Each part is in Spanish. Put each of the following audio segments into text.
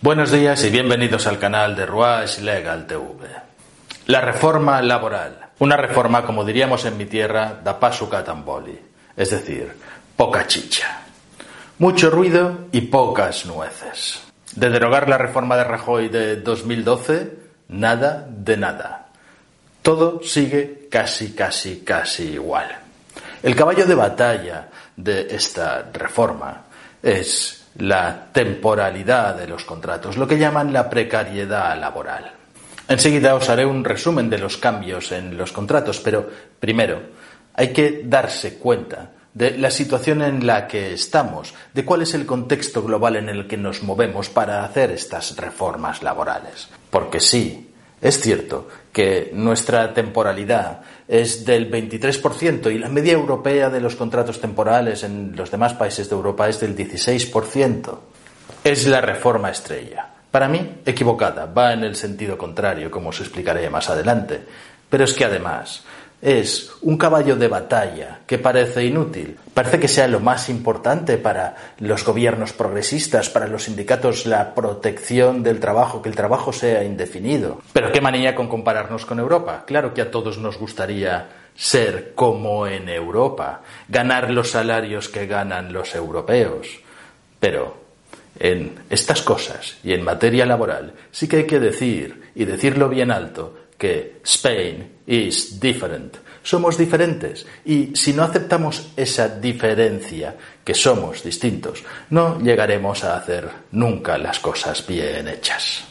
Buenos días y bienvenidos al canal de Ruach Legal TV. La reforma laboral. Una reforma, como diríamos en mi tierra, da paso catamboli. Es decir, poca chicha. Mucho ruido y pocas nueces. De derogar la reforma de Rajoy de 2012, nada de nada. Todo sigue casi, casi, casi igual. El caballo de batalla de esta reforma es la temporalidad de los contratos, lo que llaman la precariedad laboral. Enseguida os haré un resumen de los cambios en los contratos, pero primero hay que darse cuenta de la situación en la que estamos, de cuál es el contexto global en el que nos movemos para hacer estas reformas laborales. Porque sí, es cierto que nuestra temporalidad es del 23% y la media europea de los contratos temporales en los demás países de Europa es del 16%. Es la reforma estrella. Para mí, equivocada, va en el sentido contrario, como os explicaré más adelante. Pero es que además, es un caballo de batalla que parece inútil. Parece que sea lo más importante para los gobiernos progresistas, para los sindicatos, la protección del trabajo, que el trabajo sea indefinido. Pero qué manía con compararnos con Europa. Claro que a todos nos gustaría ser como en Europa, ganar los salarios que ganan los europeos. Pero en estas cosas y en materia laboral sí que hay que decir, y decirlo bien alto, que Spain is different. Somos diferentes y si no aceptamos esa diferencia, que somos distintos, no llegaremos a hacer nunca las cosas bien hechas.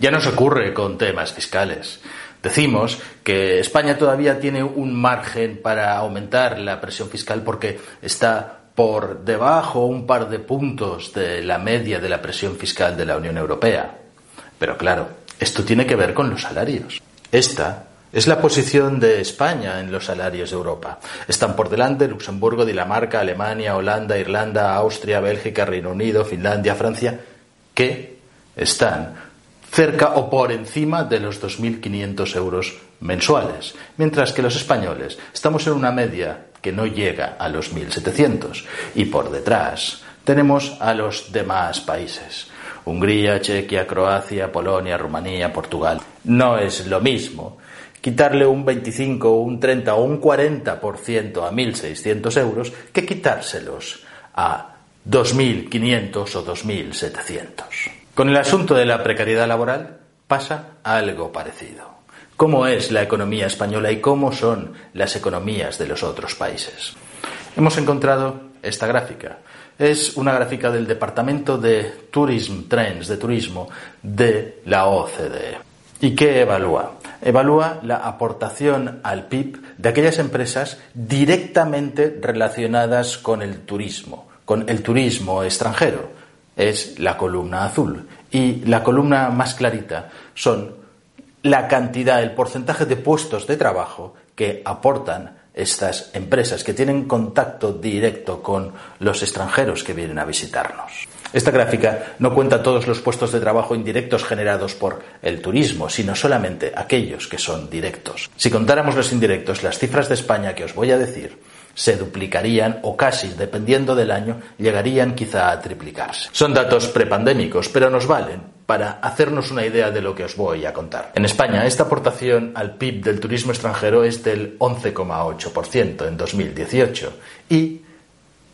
Ya nos ocurre con temas fiscales. Decimos que España todavía tiene un margen para aumentar la presión fiscal porque está por debajo un par de puntos de la media de la presión fiscal de la Unión Europea. Pero claro, esto tiene que ver con los salarios. Esta es la posición de España en los salarios de Europa. Están por delante Luxemburgo, Dinamarca, Alemania, Holanda, Irlanda, Austria, Bélgica, Reino Unido, Finlandia, Francia, que están cerca o por encima de los 2.500 euros mensuales, mientras que los españoles estamos en una media que no llega a los 1.700 y por detrás tenemos a los demás países. Hungría, Chequia, Croacia, Polonia, Rumanía, Portugal. No es lo mismo quitarle un 25, un 30 o un 40% a 1.600 euros que quitárselos a 2.500 o 2.700. Con el asunto de la precariedad laboral pasa algo parecido. ¿Cómo es la economía española y cómo son las economías de los otros países? Hemos encontrado esta gráfica es una gráfica del Departamento de Tourism Trends, de Turismo, de la OCDE. ¿Y qué evalúa? Evalúa la aportación al PIB de aquellas empresas directamente relacionadas con el turismo, con el turismo extranjero. Es la columna azul. Y la columna más clarita son la cantidad, el porcentaje de puestos de trabajo que aportan estas empresas que tienen contacto directo con los extranjeros que vienen a visitarnos. Esta gráfica no cuenta todos los puestos de trabajo indirectos generados por el turismo, sino solamente aquellos que son directos. Si contáramos los indirectos, las cifras de España que os voy a decir se duplicarían o casi, dependiendo del año, llegarían quizá a triplicarse. Son datos prepandémicos, pero nos valen para hacernos una idea de lo que os voy a contar. En España, esta aportación al PIB del turismo extranjero es del 11,8% en 2018 y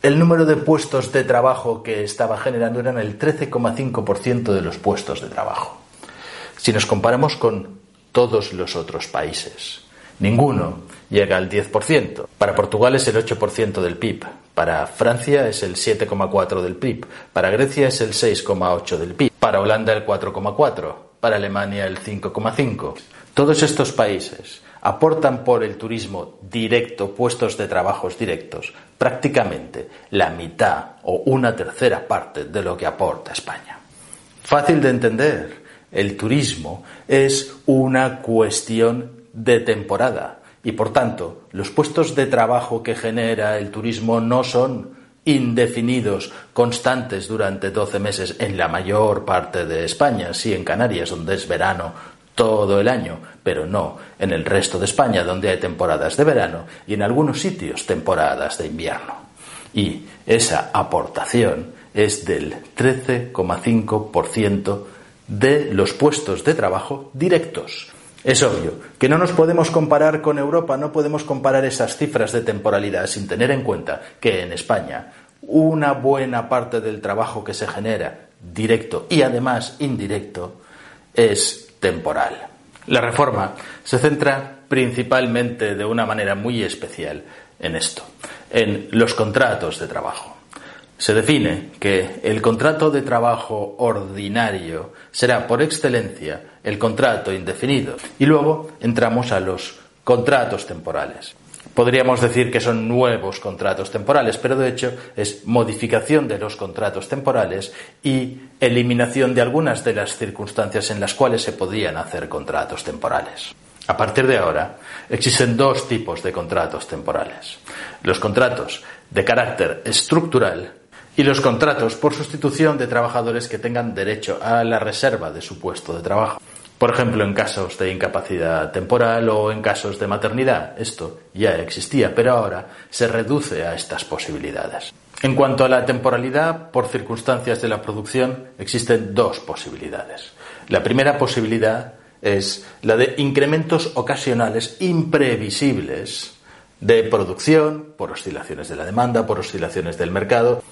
el número de puestos de trabajo que estaba generando eran el 13,5% de los puestos de trabajo. Si nos comparamos con todos los otros países, ninguno llega al 10%. Para Portugal es el 8% del PIB, para Francia es el 7,4% del PIB, para Grecia es el 6,8% del PIB, para Holanda el 4,4%, para Alemania el 5,5%. Todos estos países aportan por el turismo directo, puestos de trabajos directos, prácticamente la mitad o una tercera parte de lo que aporta España. Fácil de entender. El turismo es una cuestión de temporada y por tanto los puestos de trabajo que genera el turismo no son indefinidos, constantes durante 12 meses en la mayor parte de España, sí en Canarias, donde es verano todo el año, pero no en el resto de España, donde hay temporadas de verano y en algunos sitios temporadas de invierno. Y esa aportación es del 13,5% de los puestos de trabajo directos. Es obvio que no nos podemos comparar con Europa, no podemos comparar esas cifras de temporalidad sin tener en cuenta que en España una buena parte del trabajo que se genera directo y además indirecto es temporal. La reforma se centra principalmente de una manera muy especial en esto, en los contratos de trabajo. Se define que el contrato de trabajo ordinario será por excelencia el contrato indefinido y luego entramos a los contratos temporales. Podríamos decir que son nuevos contratos temporales, pero de hecho es modificación de los contratos temporales y eliminación de algunas de las circunstancias en las cuales se podían hacer contratos temporales. A partir de ahora, existen dos tipos de contratos temporales. Los contratos de carácter estructural y los contratos por sustitución de trabajadores que tengan derecho a la reserva de su puesto de trabajo. Por ejemplo, en casos de incapacidad temporal o en casos de maternidad. Esto ya existía, pero ahora se reduce a estas posibilidades. En cuanto a la temporalidad por circunstancias de la producción, existen dos posibilidades. La primera posibilidad es la de incrementos ocasionales imprevisibles de producción por oscilaciones de la demanda, por oscilaciones del mercado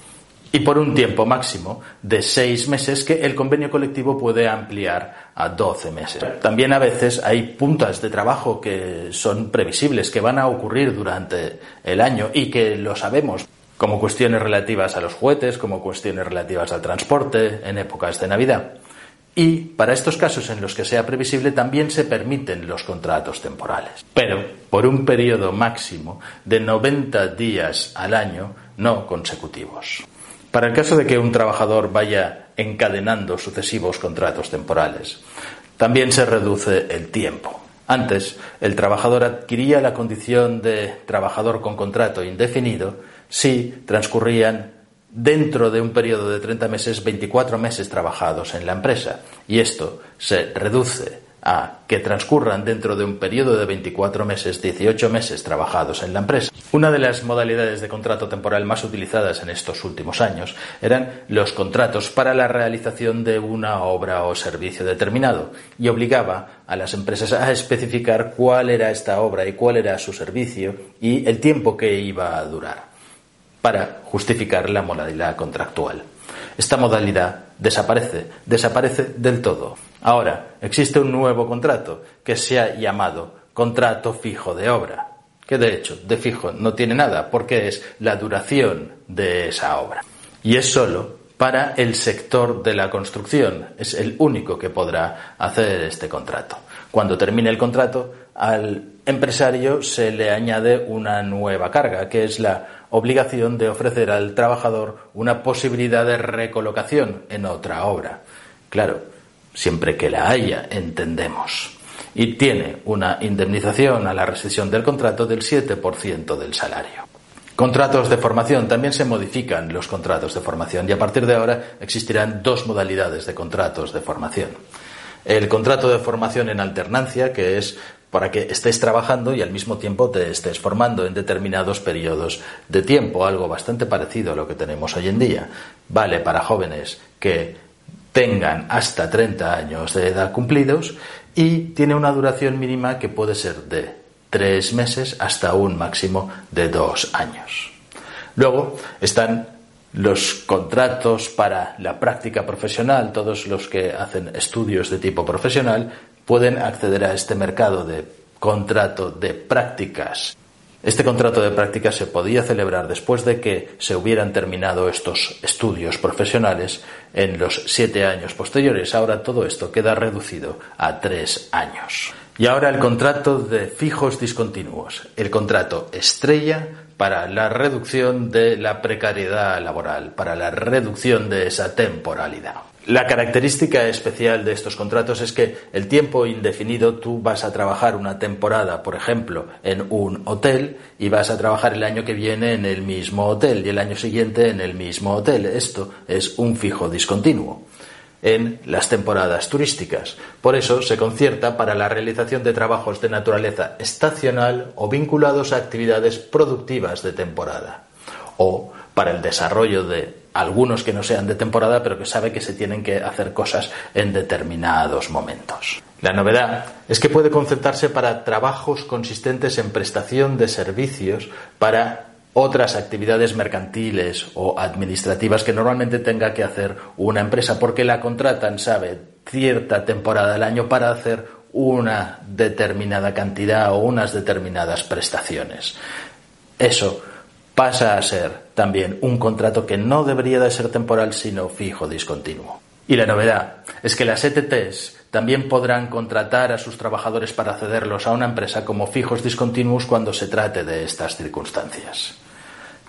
y por un tiempo máximo de seis meses que el convenio colectivo puede ampliar a doce meses. También a veces hay puntas de trabajo que son previsibles, que van a ocurrir durante el año y que lo sabemos como cuestiones relativas a los juguetes, como cuestiones relativas al transporte en épocas de Navidad. Y para estos casos en los que sea previsible también se permiten los contratos temporales, pero por un periodo máximo de 90 días al año no consecutivos. Para el caso de que un trabajador vaya encadenando sucesivos contratos temporales, también se reduce el tiempo. Antes, el trabajador adquiría la condición de trabajador con contrato indefinido si transcurrían dentro de un periodo de 30 meses 24 meses trabajados en la empresa. Y esto se reduce a que transcurran dentro de un periodo de 24 meses 18 meses trabajados en la empresa. Una de las modalidades de contrato temporal más utilizadas en estos últimos años eran los contratos para la realización de una obra o servicio determinado y obligaba a las empresas a especificar cuál era esta obra y cuál era su servicio y el tiempo que iba a durar para justificar la modalidad contractual. Esta modalidad desaparece, desaparece del todo. Ahora, existe un nuevo contrato que se ha llamado contrato fijo de obra, que de hecho de fijo no tiene nada porque es la duración de esa obra. Y es solo para el sector de la construcción, es el único que podrá hacer este contrato. Cuando termine el contrato, al empresario se le añade una nueva carga, que es la obligación de ofrecer al trabajador una posibilidad de recolocación en otra obra. Claro, siempre que la haya, entendemos. Y tiene una indemnización a la rescisión del contrato del 7% del salario. Contratos de formación. También se modifican los contratos de formación y a partir de ahora existirán dos modalidades de contratos de formación. El contrato de formación en alternancia, que es para que estés trabajando y al mismo tiempo te estés formando en determinados periodos de tiempo, algo bastante parecido a lo que tenemos hoy en día. Vale para jóvenes que tengan hasta 30 años de edad cumplidos y tiene una duración mínima que puede ser de tres meses hasta un máximo de dos años. Luego están los contratos para la práctica profesional, todos los que hacen estudios de tipo profesional pueden acceder a este mercado de contrato de prácticas. Este contrato de prácticas se podía celebrar después de que se hubieran terminado estos estudios profesionales en los siete años posteriores. Ahora todo esto queda reducido a tres años. Y ahora el contrato de fijos discontinuos, el contrato estrella para la reducción de la precariedad laboral, para la reducción de esa temporalidad. La característica especial de estos contratos es que el tiempo indefinido tú vas a trabajar una temporada, por ejemplo, en un hotel y vas a trabajar el año que viene en el mismo hotel y el año siguiente en el mismo hotel. Esto es un fijo discontinuo en las temporadas turísticas. Por eso se concierta para la realización de trabajos de naturaleza estacional o vinculados a actividades productivas de temporada o para el desarrollo de algunos que no sean de temporada, pero que sabe que se tienen que hacer cosas en determinados momentos. La novedad es que puede concentrarse para trabajos consistentes en prestación de servicios para otras actividades mercantiles o administrativas que normalmente tenga que hacer una empresa, porque la contratan, sabe, cierta temporada del año para hacer una determinada cantidad o unas determinadas prestaciones. Eso pasa a ser también un contrato que no debería de ser temporal, sino fijo, discontinuo. Y la novedad es que las ETTs también podrán contratar a sus trabajadores para cederlos a una empresa como fijos discontinuos cuando se trate de estas circunstancias.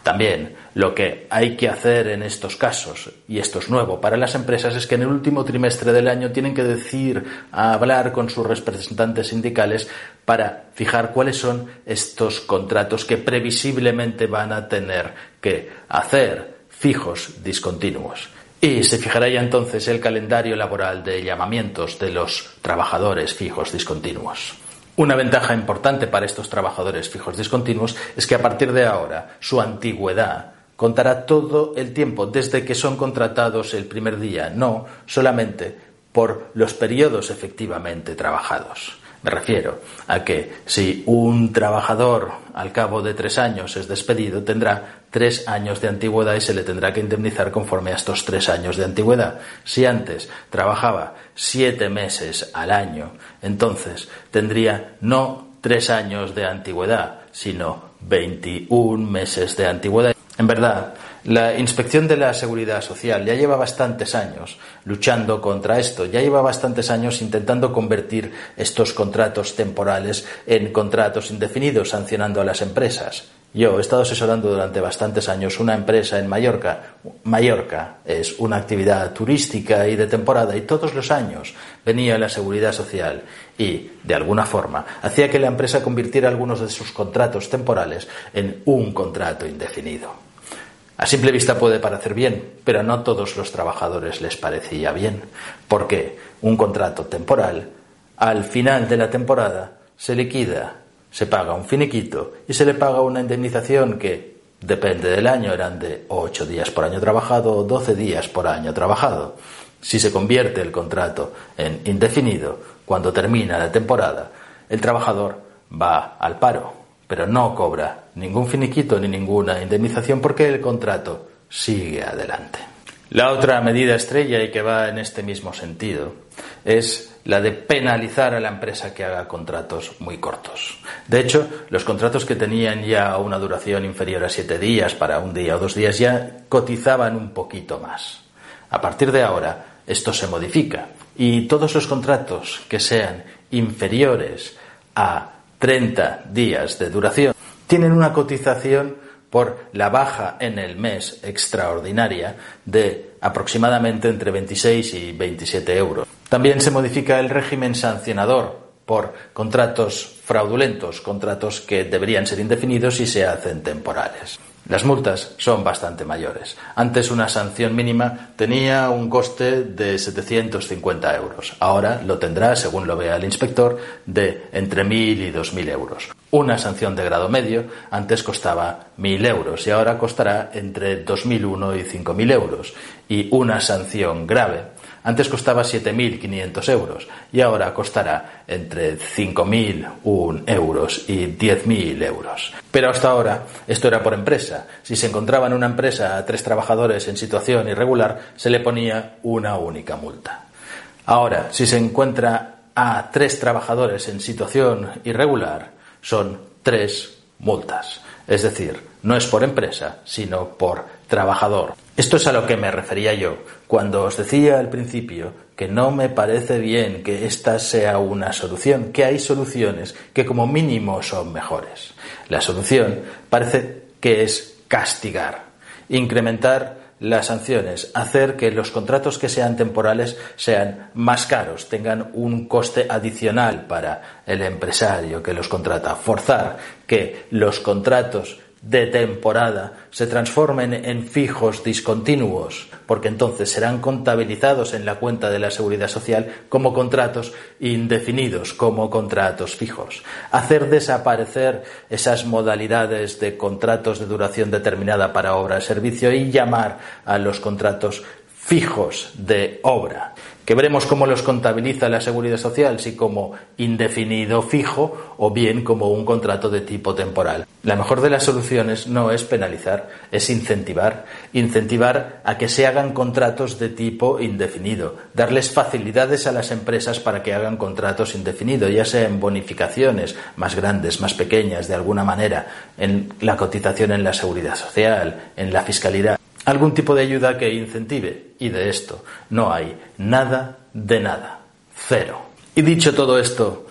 También lo que hay que hacer en estos casos, y esto es nuevo para las empresas, es que en el último trimestre del año tienen que decir, hablar con sus representantes sindicales para fijar cuáles son estos contratos que previsiblemente van a tener que hacer fijos discontinuos. Y se fijará ya entonces el calendario laboral de llamamientos de los trabajadores fijos discontinuos. Una ventaja importante para estos trabajadores fijos discontinuos es que a partir de ahora su antigüedad contará todo el tiempo desde que son contratados el primer día, no solamente por los periodos efectivamente trabajados. Me refiero a que si un trabajador al cabo de tres años es despedido, tendrá tres años de antigüedad y se le tendrá que indemnizar conforme a estos tres años de antigüedad. Si antes trabajaba siete meses al año, entonces tendría no tres años de antigüedad, sino 21 meses de antigüedad. En verdad, la Inspección de la Seguridad Social ya lleva bastantes años luchando contra esto, ya lleva bastantes años intentando convertir estos contratos temporales en contratos indefinidos, sancionando a las empresas. Yo he estado asesorando durante bastantes años una empresa en Mallorca. Mallorca es una actividad turística y de temporada y todos los años venía la seguridad social y, de alguna forma, hacía que la empresa convirtiera algunos de sus contratos temporales en un contrato indefinido. A simple vista puede parecer bien, pero no a todos los trabajadores les parecía bien, porque un contrato temporal, al final de la temporada, se liquida, se paga un finiquito y se le paga una indemnización que, depende del año, eran de 8 días por año trabajado o 12 días por año trabajado. Si se convierte el contrato en indefinido, cuando termina la temporada, el trabajador va al paro pero no cobra ningún finiquito ni ninguna indemnización porque el contrato sigue adelante. La otra medida estrella y que va en este mismo sentido es la de penalizar a la empresa que haga contratos muy cortos. De hecho, los contratos que tenían ya una duración inferior a siete días para un día o dos días ya cotizaban un poquito más. A partir de ahora, esto se modifica y todos los contratos que sean inferiores a 30 días de duración, tienen una cotización por la baja en el mes extraordinaria de aproximadamente entre 26 y 27 euros. También se modifica el régimen sancionador por contratos fraudulentos, contratos que deberían ser indefinidos y se hacen temporales. Las multas son bastante mayores. Antes una sanción mínima tenía un coste de 750 euros. Ahora lo tendrá, según lo vea el inspector, de entre 1.000 y 2.000 euros. Una sanción de grado medio antes costaba 1.000 euros y ahora costará entre 2.001 y 5.000 euros. Y una sanción grave antes costaba 7.500 euros y ahora costará entre 5.001 euros y 10.000 euros. Pero hasta ahora esto era por empresa. Si se encontraba en una empresa a tres trabajadores en situación irregular, se le ponía una única multa. Ahora, si se encuentra a tres trabajadores en situación irregular, son tres multas. Es decir, no es por empresa, sino por trabajador. Esto es a lo que me refería yo cuando os decía al principio que no me parece bien que esta sea una solución, que hay soluciones que como mínimo son mejores. La solución parece que es castigar, incrementar las sanciones, hacer que los contratos que sean temporales sean más caros, tengan un coste adicional para el empresario que los contrata, forzar que los contratos de temporada se transformen en fijos discontinuos, porque entonces serán contabilizados en la cuenta de la seguridad social como contratos indefinidos, como contratos fijos. Hacer desaparecer esas modalidades de contratos de duración determinada para obra de servicio y llamar a los contratos fijos de obra, que veremos cómo los contabiliza la Seguridad Social, si como indefinido fijo o bien como un contrato de tipo temporal. La mejor de las soluciones no es penalizar, es incentivar, incentivar a que se hagan contratos de tipo indefinido, darles facilidades a las empresas para que hagan contratos indefinidos, ya sea en bonificaciones más grandes, más pequeñas, de alguna manera, en la cotización en la Seguridad Social, en la fiscalidad algún tipo de ayuda que incentive. Y de esto no hay nada de nada. Cero. Y dicho todo esto,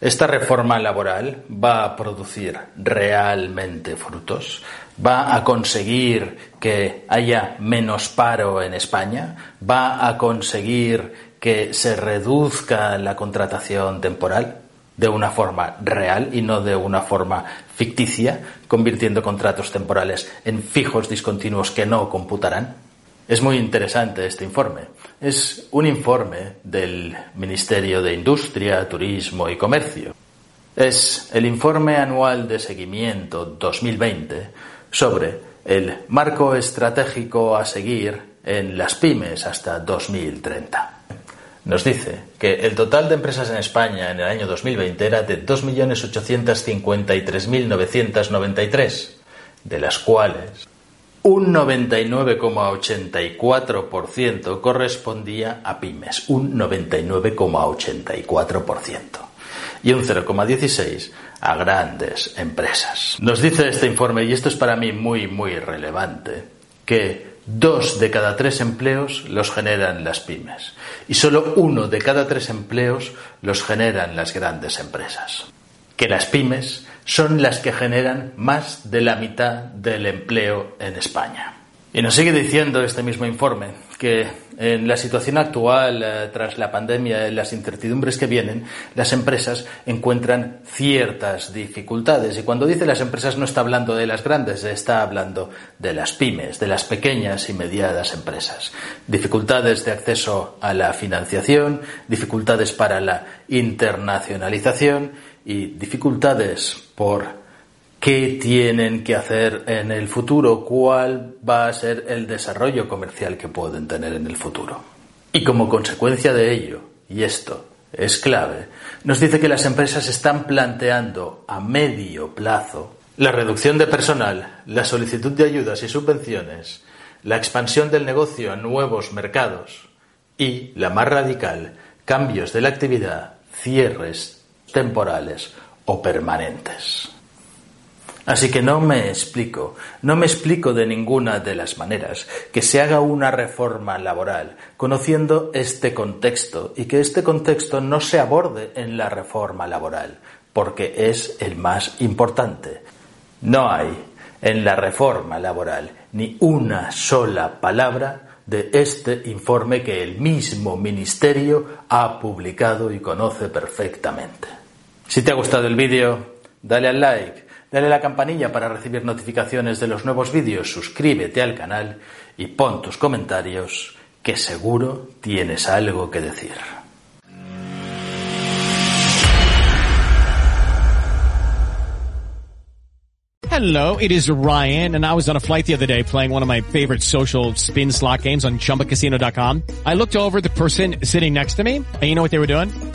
¿esta reforma laboral va a producir realmente frutos? ¿Va a conseguir que haya menos paro en España? ¿Va a conseguir que se reduzca la contratación temporal? De una forma real y no de una forma ficticia, convirtiendo contratos temporales en fijos discontinuos que no computarán? Es muy interesante este informe. Es un informe del Ministerio de Industria, Turismo y Comercio. Es el informe anual de seguimiento 2020 sobre el marco estratégico a seguir en las pymes hasta 2030 nos dice que el total de empresas en España en el año 2020 era de 2.853.993, de las cuales un 99,84% correspondía a pymes, un 99,84%, y un 0,16% a grandes empresas. Nos dice este informe, y esto es para mí muy, muy relevante, que Dos de cada tres empleos los generan las pymes y solo uno de cada tres empleos los generan las grandes empresas. Que las pymes son las que generan más de la mitad del empleo en España. Y nos sigue diciendo este mismo informe que en la situación actual, eh, tras la pandemia, y las incertidumbres que vienen, las empresas encuentran ciertas dificultades. Y cuando dice las empresas no está hablando de las grandes, está hablando de las pymes, de las pequeñas y medianas empresas. Dificultades de acceso a la financiación, dificultades para la internacionalización y dificultades por qué tienen que hacer en el futuro, cuál va a ser el desarrollo comercial que pueden tener en el futuro. Y como consecuencia de ello, y esto es clave, nos dice que las empresas están planteando a medio plazo la reducción de personal, la solicitud de ayudas y subvenciones, la expansión del negocio a nuevos mercados y, la más radical, cambios de la actividad, cierres temporales o permanentes. Así que no me explico, no me explico de ninguna de las maneras que se haga una reforma laboral conociendo este contexto y que este contexto no se aborde en la reforma laboral, porque es el más importante. No hay en la reforma laboral ni una sola palabra de este informe que el mismo Ministerio ha publicado y conoce perfectamente. Si te ha gustado el vídeo, dale al like Dale la campanilla para recibir notificaciones de los nuevos vídeos, suscríbete al canal y pon tus comentarios que seguro tienes algo que decir. Hello, it is Ryan, and I was on a flight the other day playing one of my favorite social spin slot games on chumbacasino.com. I looked over the person sitting next to me, and you know what they were doing?